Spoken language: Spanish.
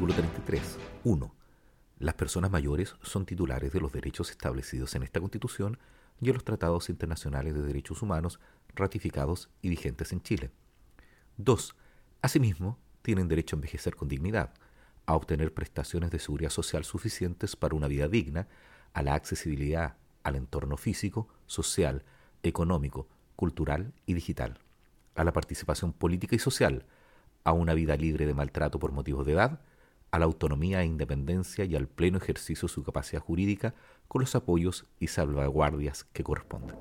Artículo 33. 1. Las personas mayores son titulares de los derechos establecidos en esta Constitución y en los tratados internacionales de derechos humanos ratificados y vigentes en Chile. 2. Asimismo, tienen derecho a envejecer con dignidad, a obtener prestaciones de seguridad social suficientes para una vida digna, a la accesibilidad al entorno físico, social, económico, cultural y digital, a la participación política y social, a una vida libre de maltrato por motivos de edad, a la autonomía e independencia y al pleno ejercicio de su capacidad jurídica con los apoyos y salvaguardias que correspondan.